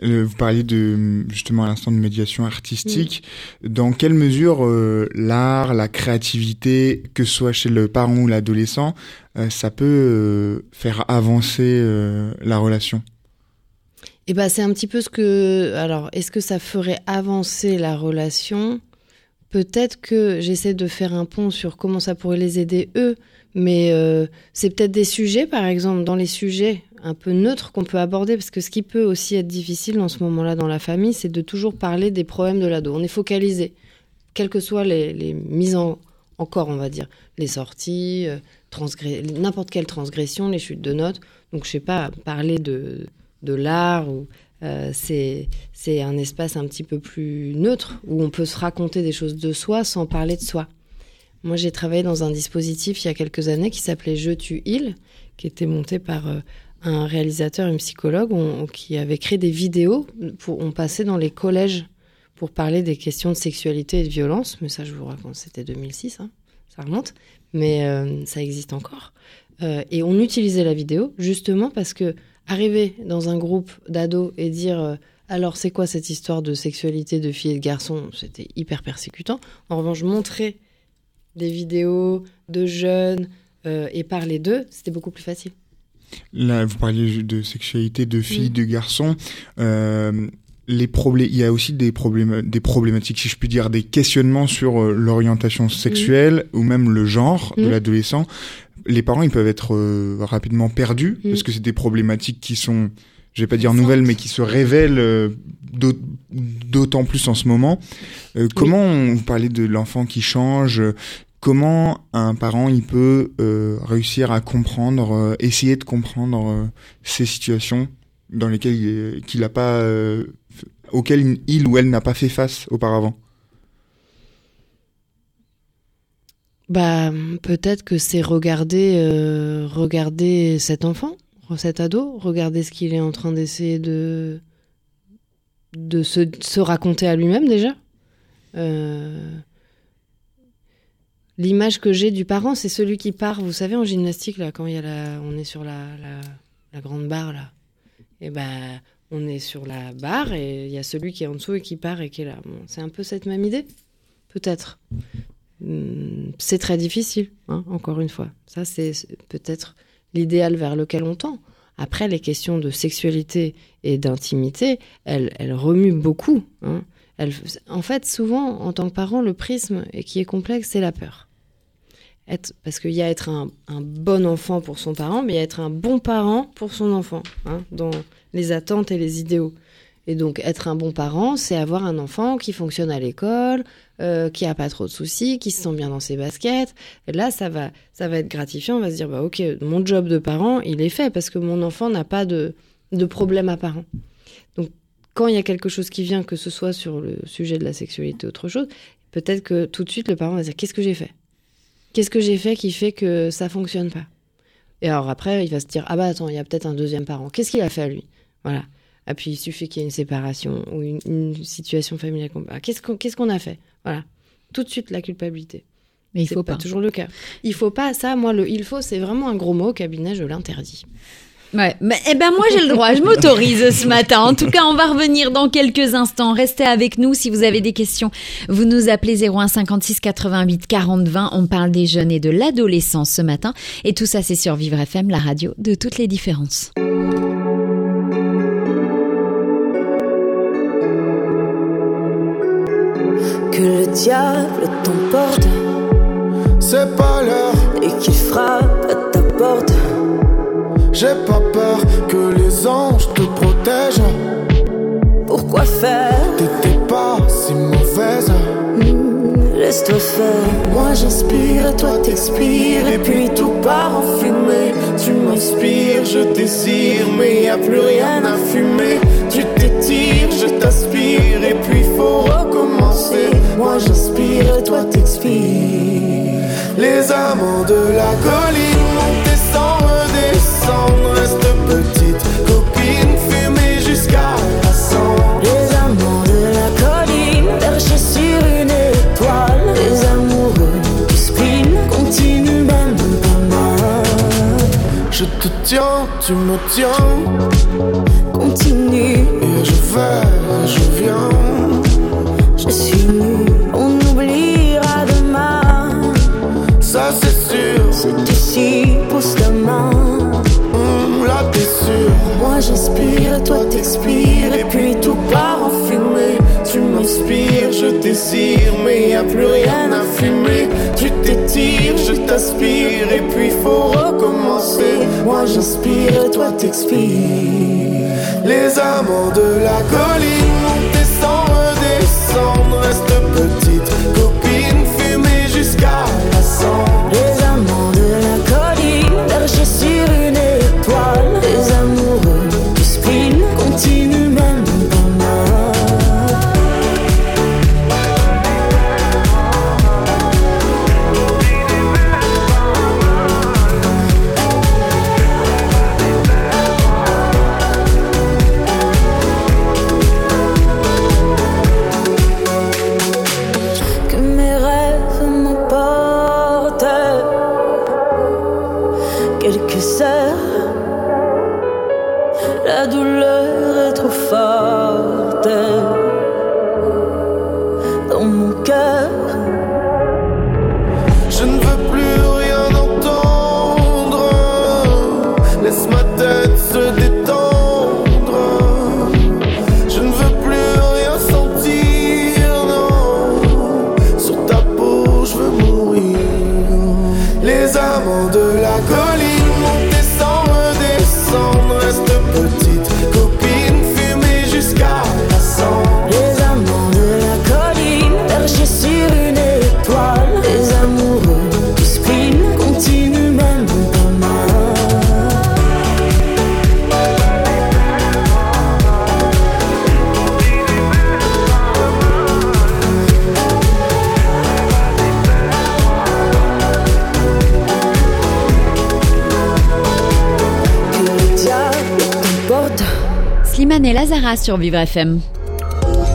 euh, vous parliez de justement à l'instant de médiation artistique. Dans quelle mesure euh, l'art, la créativité, que ce soit chez le parent ou l'adolescent, euh, ça peut faire avancer la relation? Eh ben, c'est un petit peu ce que. Alors, est-ce que ça ferait avancer la relation? Peut-être que j'essaie de faire un pont sur comment ça pourrait les aider eux, mais c'est peut-être des sujets, par exemple, dans les sujets un peu neutres qu'on peut aborder, parce que ce qui peut aussi être difficile en ce moment-là dans la famille, c'est de toujours parler des problèmes de l'ado. On est focalisé, quelles que soient les, mises en, corps, on va dire, les sorties, euh, n'importe quelle transgression, les chutes de notes. Donc, je sais pas, parler de, de l'art euh, c'est un espace un petit peu plus neutre où on peut se raconter des choses de soi sans parler de soi. Moi, j'ai travaillé dans un dispositif il y a quelques années qui s'appelait Je tu il, qui était monté par euh, un réalisateur et un psychologue qui avait créé des vidéos. Pour, on passait dans les collèges pour parler des questions de sexualité et de violence. Mais ça, je vous raconte, c'était 2006, hein, ça remonte. Mais euh, ça existe encore. et on utilisait la vidéo justement parce que arriver dans un groupe d'ados et dire euh, alors c'est quoi cette histoire de sexualité de filles et de garçons, c'était hyper persécutant. En revanche, montrer des vidéos de jeunes euh, et parler d'eux, c'était beaucoup plus facile. Là, vous parliez de sexualité de filles, de garçons. Euh, les problèmes, il y a aussi des problèmes, des problématiques, si je puis dire, des questionnements sur l'orientation sexuelle ou même le genre de l'adolescent. Les parents ils peuvent être euh, rapidement perdus parce que c'est des problématiques qui sont je vais pas dire nouvelles mais qui se révèlent euh, d'autant plus en ce moment. Euh, comment on parlait de l'enfant qui change Comment un parent peut réussir à comprendre, essayer de comprendre ces situations dans lesquelles auxquelles il ou elle n'a pas fait face auparavant? Bah, peut-être que c'est regarder, euh, cet enfant, cet ado, regarder ce qu'il est en train d'essayer de, se, raconter à lui-même déjà. Euh, l'image que j'ai du parent, c'est celui qui part, vous savez, en gymnastique, là, quand y a on est sur la, grande barre, là. Et ben, on est sur la barre et il y a celui qui est en dessous et qui part et qui est là. c'est un peu cette même idée? Peut-être. Hmm, c'est très difficile, hein, encore une fois. Ça, c'est peut-être l'idéal vers lequel on tend. Après, les questions de sexualité et d'intimité, elles, remuent beaucoup. Hein. en fait, souvent, en tant que parent, le prisme qui est complexe, c'est la peur. Parce qu'il y a être un, bon enfant pour son parent, mais il y a être un bon parent pour son enfant, hein, dans les attentes et les idéaux. Et donc, être un bon parent, c'est avoir un enfant qui fonctionne à l'école, euh, qui a pas trop de soucis, qui se sent bien dans ses baskets. Et là, ça va, ça va être gratifiant. On va se dire, bah ok, mon job de parent, il est fait parce que mon enfant n'a pas de, de problème apparent. Donc, quand il y a quelque chose qui vient, que ce soit sur le sujet de la sexualité ou autre chose, peut-être que tout de suite le parent va se dire, qu'est-ce que j'ai fait? Qu'est-ce que j'ai fait qui fait que ça fonctionne pas? Et alors après, il va se dire, ah bah attends, il y a peut-être un deuxième parent. Qu'est-ce qu'il a fait à lui? Voilà. Et puis il suffit qu'il y ait une séparation ou une, situation familiale. Qu'est-ce qu'on qu'est-ce qu'on a fait? Voilà. Tout de suite, la culpabilité. Mais il faut pas. toujours le cas. Il faut pas, ça, moi, le il faut, c'est vraiment un gros mot. Au cabinet, je l'interdis. Ouais, mais eh ben moi j'ai le droit, je m'autorise ce matin. En tout cas, on va revenir dans quelques instants. Restez avec nous si vous avez des questions. Vous nous appelez 01 56 88 40 20. On parle des jeunes et de l'adolescence ce matin. Et tout ça, c'est sur Vivre FM, la radio de toutes les différences. que le diable t'emporte. C'est pas l'heure. Et qu'il frappe à ta porte. J'ai pas peur que les anges te protègent. Pourquoi faire? T'étais pas si mauvaise. Hmm, laisse-toi faire. Moi j'inspire, toi t'expires. Et puis tout part en fumée. Tu m'inspires, je désire. Mais y a plus rien à fumer. Tu t'étires, je t'aspire. Et puis faut recommencer. Moi j'inspire, toi t'expires. Les amants de la colline tu me tiens. Continue. Et je vais, je viens. Toi t'expires. Et puis tout part en fumée. Tu m'inspires, je désire, mais y a plus rien à fumer. Tu t'étires, je t'aspire, et puis faut recommencer. Moi j'inspire et toi t'expires. Les amants de la colline montent sans redescendre, Sur Vivre FM.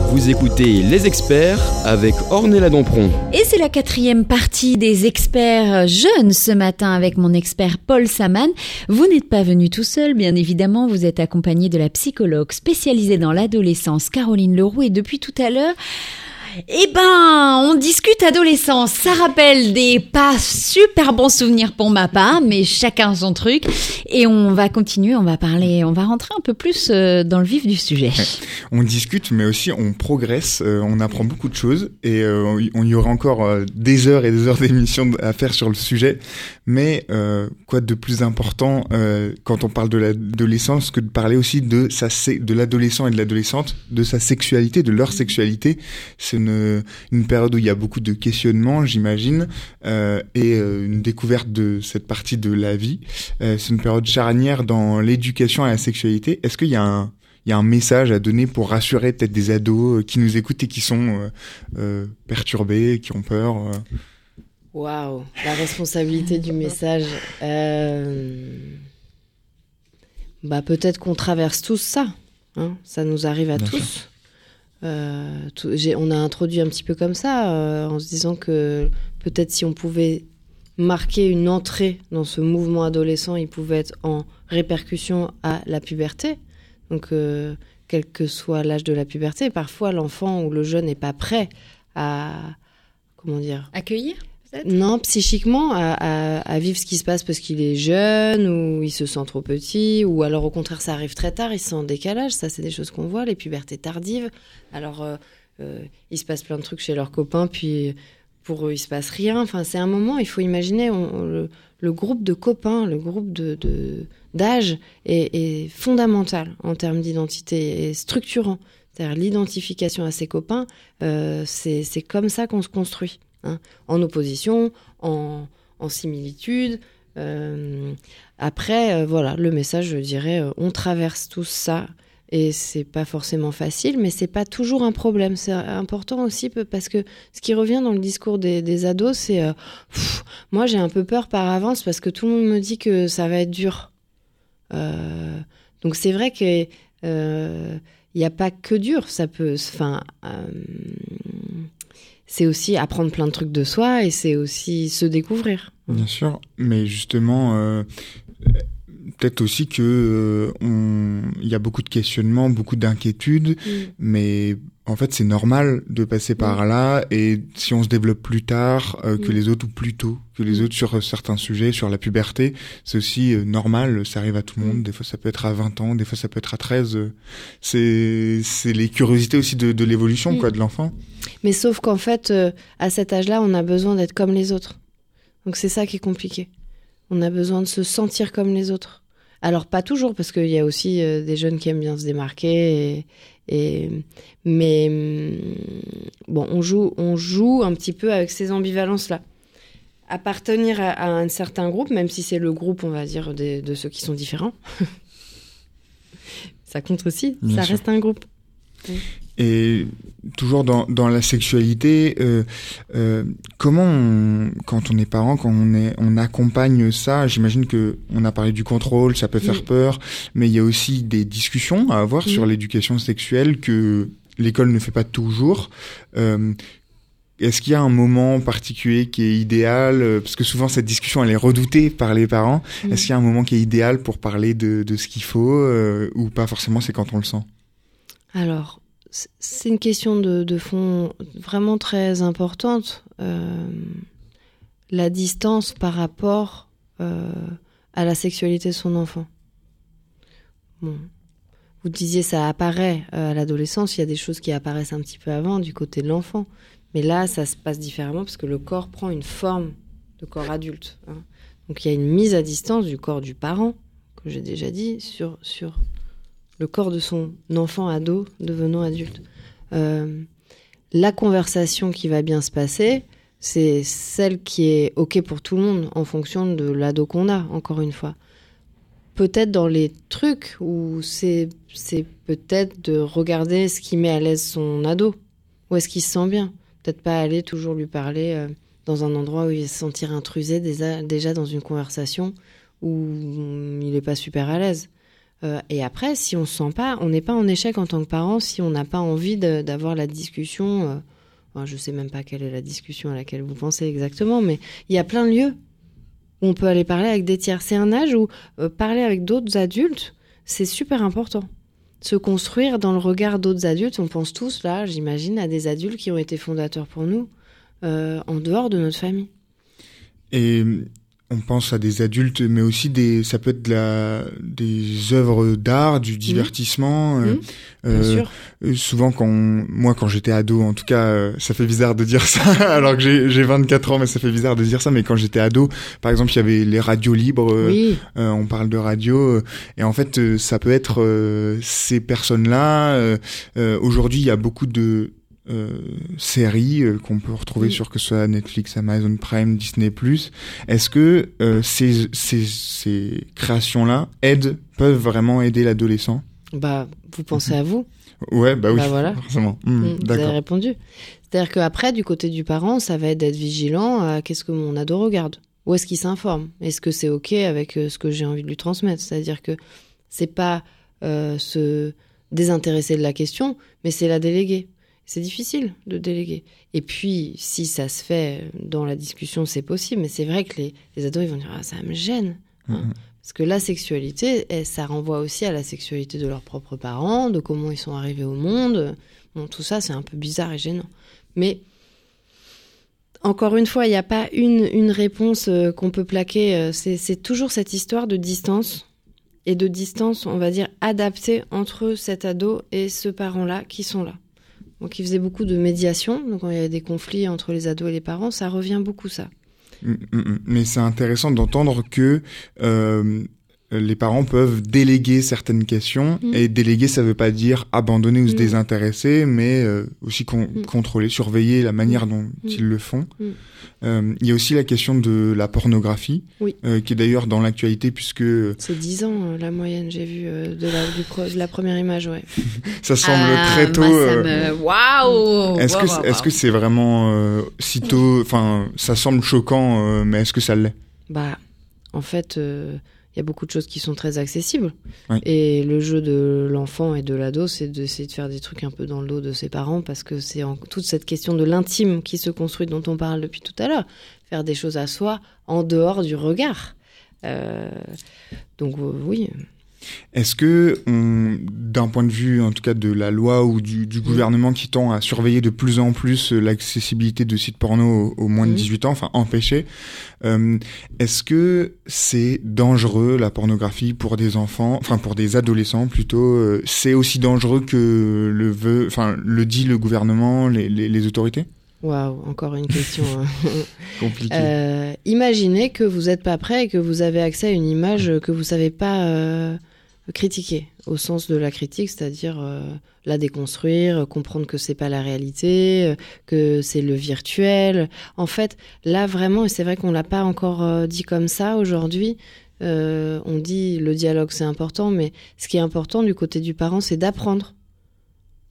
Vous écoutez Les Experts avec Ornella Dampron. Et c'est la quatrième partie des experts jeunes ce matin avec mon expert Paul Saman. Vous n'êtes pas venu tout seul, bien évidemment, vous êtes accompagné de la psychologue spécialisée dans l'adolescence Caroline Leroux et depuis tout à l'heure, eh ben, on discute adolescence. Ça rappelle des pas super bons souvenirs pour ma part, mais chacun son truc. Et on va continuer, on va parler, on va rentrer un peu plus euh, dans le vif du sujet. <laughs> On discute, mais aussi on progresse, euh, on apprend beaucoup de choses et euh, on y aura encore des heures et des heures d'émission à faire sur le sujet. Mais euh, quoi de plus important euh, quand on parle de l'adolescence que de parler aussi de sa de l'adolescent et de l'adolescente, de sa sexualité, de leur sexualité? C'est une, une période où il y a beaucoup de questionnements, j'imagine, euh, et euh, une découverte de cette partie de la vie. Euh, c'est une période charnière dans l'éducation à la sexualité. Est-ce qu'il y a un il y a un message à donner pour rassurer peut-être des ados euh, qui nous écoutent et qui sont euh, euh, perturbés, qui ont peur. euh? Waouh, la responsabilité du message. Euh, Bah peut-être qu'on traverse tous ça. hein, Ça nous arrive à Bien tous. Euh, tout- on a introduit un petit peu comme ça, euh, en se disant que peut-être si on pouvait marquer une entrée dans ce mouvement adolescent, il pouvait être en répercussion à la puberté. Donc, euh, quel que soit l'âge de la puberté, parfois l'enfant ou le jeune n'est pas prêt à comment dire Accueillir? Non, psychiquement, à, vivre ce qui se passe parce qu'il est jeune ou il se sent trop petit, ou alors au contraire ça arrive très tard, il se sent en décalage. Ça, c'est des choses qu'on voit, les pubertés tardives. Alors, euh, euh, il se passe plein de trucs chez leurs copains, puis pour eux, il se passe rien. Enfin, c'est un moment, il faut imaginer le, groupe de copains, le groupe de d'âge est, fondamental en termes d'identité et structurant. C'est-à-dire l'identification à ses copains, euh, c'est comme ça qu'on se construit hein, en opposition, en, similitude. Euh, après, euh, voilà, le message, je dirais, euh, on traverse tous ça. Et c'est pas forcément facile, mais c'est pas toujours un problème. C'est important aussi parce que ce qui revient dans le discours des, ados, c'est moi j'ai un peu peur par avance parce que tout le monde me dit que ça va être dur. Donc c'est vrai que il n'y a pas que dur. Ça peut, enfin, c'est aussi apprendre plein de trucs de soi et c'est aussi se découvrir. Bien sûr, mais justement, euh, peut-être aussi que euh, on- il y a beaucoup de questionnements, beaucoup d'inquiétudes, mais en fait, c'est normal de passer par là et si on se développe plus tard euh, que les autres ou plus tôt que les autres sur euh, certains sujets, sur la puberté, c'est aussi euh, normal, ça arrive à tout le monde. Des fois, ça peut être à 20 ans, des fois, ça peut être à 13. euh, C'est c'est les curiosités aussi de, de l'évolution quoi de l'enfant. Mais sauf qu'en fait, à cet âge-là, on a besoin d'être comme les autres. Donc c'est ça qui est compliqué. On a besoin de se sentir comme les autres. Alors pas toujours, parce qu'il y a aussi euh, des jeunes qui aiment bien se démarquer. Et, et- mais hum, bon, on joue, on joue un petit peu avec ces ambivalences-là. Appartenir à, à un certain groupe, même si c'est le groupe, on va dire, des- de ceux qui sont différents, <laughs> ça compte aussi. Bien ça sûr. reste un groupe. Et toujours dans, dans la sexualité, euh, euh, comment, on- quand on est parent, quand on, est, on accompagne ça, j'imagine que on a parlé du contrôle, ça peut faire peur, mais il y a aussi des discussions à avoir sur l'éducation sexuelle que l'école ne fait pas toujours. Euh, est-ce qu'il y a un moment particulier qui est idéal euh, Parce que souvent cette discussion elle est redoutée par les parents. Est-ce qu'il y a un moment qui est idéal pour parler de, de ce qu'il faut euh, ou pas forcément C'est quand on le sent? Alors, c'est une question de, fond vraiment très importante. Euh, la distance par rapport euh, à la sexualité de son enfant. Bon. Vous disiez ça apparaît euh, à l'adolescence, il y a des choses qui apparaissent un petit peu avant du côté de l'enfant. Mais là, ça se passe différemment parce que le corps prend une forme de corps adulte. hein. Donc il y a une mise à distance du corps du parent, que j'ai déjà dit, sur, sur le corps de son enfant ado devenant adulte. Euh, la conversation qui va bien se passer, c'est celle qui est OK pour tout le monde en fonction de l'ado qu'on a, encore une fois. Peut-être dans les trucs où c'est peut-être de regarder ce qui met à l'aise son ado. Où est-ce qu'il se sent bien Peut-être pas aller toujours lui parler euh, dans un endroit où il va se sentir intrusé déjà, déjà dans une conversation où il n'est pas super à l'aise. Euh, et après, si on se sent pas, on n'est pas en échec en tant que parent si on n'a pas envie d'avoir la discussion. euh, je sais même pas quelle est la discussion à laquelle vous pensez exactement, mais il y a plein de lieux où on peut aller parler avec des tiers. C'est un âge où euh, parler avec d'autres adultes, c'est super important. Se construire dans le regard d'autres adultes, on pense tous là, j'imagine, à des adultes qui ont été fondateurs pour nous en dehors de notre famille. Et on pense à des adultes, mais aussi des, ça peut être de la, des œuvres d'art, du divertissement. euh, Mhm. Bien euh, sûr. euh, souvent, quand on- moi, quand j'étais ado, en tout cas, euh, ça fait bizarre de dire ça, <laughs> alors que j'ai j'ai 24 ans, mais ça fait bizarre de dire ça. Mais quand j'étais ado, par exemple, il y avait les radios libres. oui. on parle de radio et en fait ça peut être euh, ces personnes-là. euh, euh, Aujourd'hui, il y a beaucoup de séries euh, qu'on peut retrouver sur que ce soit Netflix, Amazon Prime, Disney+. Est-ce que euh, ces, ces, ces créations-là aident, peuvent vraiment aider l'adolescent? Bah, vous pensez à vous. <laughs> Ouais, bah oui, Bah voilà. forcément. Mm, Mm, Vous avez répondu. C'est-à-dire qu'après, du côté du parent, ça va être d'être vigilant à qu'est-ce que mon ado regarde. Où est-ce qu'il s'informe? Est-ce que c'est OK avec euh, ce que j'ai envie de lui transmettre? C'est-à-dire que c'est pas euh, se désintéresser de la question, mais c'est la déléguer. C'est difficile de déléguer. Et puis, si ça se fait dans la discussion, c'est possible. Mais c'est vrai que les, les ados, ils vont dire Ah, ça me gêne. hein. Mhm. Parce que la sexualité, eh, ça renvoie aussi à la sexualité de leurs propres parents, de comment ils sont arrivés au monde. Bon, tout ça, c'est un peu bizarre et gênant. Mais encore une fois, il n'y a pas une, une réponse euh, qu'on peut plaquer. euh, C'est c'est toujours cette histoire de distance et de distance, on va dire, adaptée entre cet ado et ce parent-là qui sont là. Donc, il faisait beaucoup de médiation. Donc, quand il y avait des conflits entre les ados et les parents, ça revient beaucoup, ça. Mm, mm, mm. Mais c'est intéressant d'entendre que euh, les parents peuvent déléguer certaines questions Mm. et déléguer ça veut pas dire abandonner ou se Mm. désintéresser mais euh, aussi con- Mm. contrôler surveiller la manière dont ils le font. Euh, il y a aussi la question de la pornographie Oui. euh, qui est d'ailleurs dans l'actualité puisque C'est 10 ans, euh, la moyenne, j'ai vu, euh, de, la, du pro- de la première image, ouais. <laughs> ça semble Ah, très tôt euh, me- Waouh est-ce que est-ce que c'est vraiment euh, si tôt enfin ça semble choquant euh, mais est-ce que ça l'est? Bah, en fait, euh, il y a beaucoup de choses qui sont très accessibles. Oui. Et le jeu de l'enfant et de l'ado, c'est d'essayer de faire des trucs un peu dans le dos de ses parents, parce que c'est toute cette question de l'intime qui se construit, dont on parle depuis tout à l'heure. Faire des choses à soi en dehors du regard. Euh, donc, euh, oui. Est-ce que, d'un point de vue, en tout cas de la loi ou du, du, gouvernement qui tend à surveiller de plus en plus l'accessibilité de sites porno aux, moins de 18 ans, enfin empêcher, euh, est-ce que c'est dangereux la pornographie pour des enfants, enfin pour des adolescents plutôt euh, C'est aussi dangereux que le veut, enfin le dit le gouvernement, les, les, les autorités? Waouh, encore une question hein. <laughs> compliquée. Euh, imaginez que vous n'êtes pas prêt et que vous avez accès à une image que vous savez pas euh, critiquer, au sens de la critique, c'est-à-dire euh, la déconstruire, comprendre que c'est pas la réalité, euh, que c'est le virtuel. En fait, là vraiment, et c'est vrai qu'on l'a pas encore euh, dit comme ça aujourd'hui. euh, on dit le dialogue c'est important, mais ce qui est important du côté du parent, c'est d'apprendre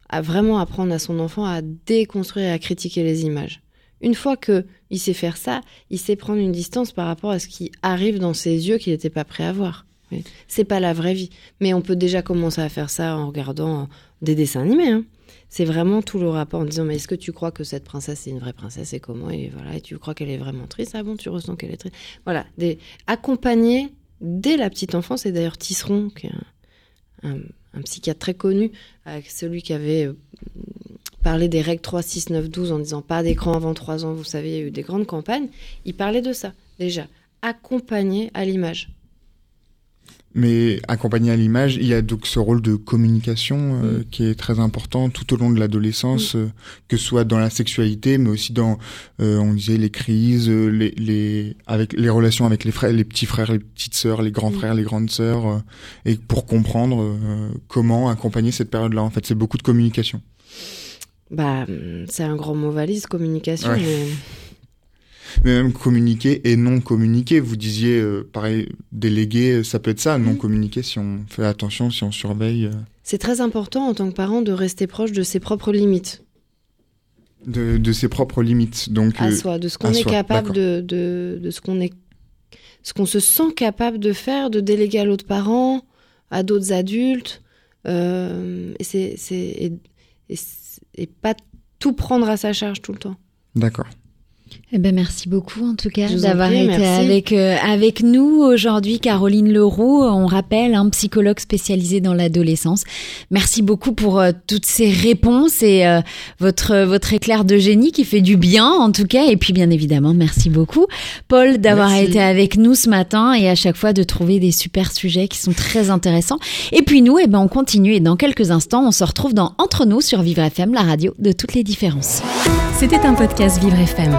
à vraiment apprendre à son enfant à déconstruire et à critiquer les images. Une fois que il sait faire ça, il sait prendre une distance par rapport à ce qui arrive dans ses yeux qu'il n'était pas prêt à voir. C'est pas la vraie vie, mais on peut déjà commencer à faire ça en regardant des dessins animés. Hein. C'est vraiment tout le rapport en disant mais est-ce que tu crois que cette princesse est une vraie princesse et comment et voilà tu crois qu'elle est vraiment triste? Ah bon tu ressens qu'elle est triste voilà des accompagner dès la petite enfance et d'ailleurs Tisseron qui est un psychiatre très connu, avec celui qui avait euh, parlé des règles 3, 6, 9, 12 en disant pas d'écran avant 3 ans, vous savez, il y a eu des grandes campagnes. Il parlait de ça, déjà. Accompagner à l'image. Mais accompagné à l'image, il y a donc ce rôle de communication euh, Mm. qui est très important tout au long de l'adolescence, euh, que ce soit dans la sexualité, mais aussi dans, euh, on disait les crises, euh, les, les, avec les relations avec les frères, les petits frères, les petites sœurs, les grands Mm. frères, les grandes sœurs, euh, et pour comprendre euh, comment accompagner cette période-là. En fait, c'est beaucoup de communication. Bah, c'est un grand mot valise, communication, Ouais. mais Mais même communiquer et non communiquer. Vous disiez, euh, pareil, déléguer, ça peut être ça, non Mm. communiquer si on fait attention, si on surveille. euh, c'est très important en tant que parent de rester proche de ses propres limites de, de ses propres limites. Donc, à euh, soi, de ce qu'on est soi, capable de, de, de ce qu'on est, ce qu'on se sent capable de faire, de déléguer à l'autre parent, à d'autres adultes, euh, et c'est, c'est, et, et, et pas tout prendre à sa charge tout le temps. d'accord. Eh ben merci beaucoup en tout cas d'avoir été merci. avec euh, avec nous aujourd'hui Caroline Leroux, on rappelle un psychologue spécialisé dans l'adolescence. Merci beaucoup pour euh, toutes ces réponses et euh, votre votre éclair de génie qui fait du bien en tout cas et puis bien évidemment merci beaucoup Paul d'avoir été avec nous ce matin et à chaque fois de trouver des super sujets qui sont très intéressants. Et puis nous eh ben on continue et dans quelques instants on se retrouve dans Entre nous sur Vivre FM la radio de toutes les différences. C'était un podcast Vivre FM.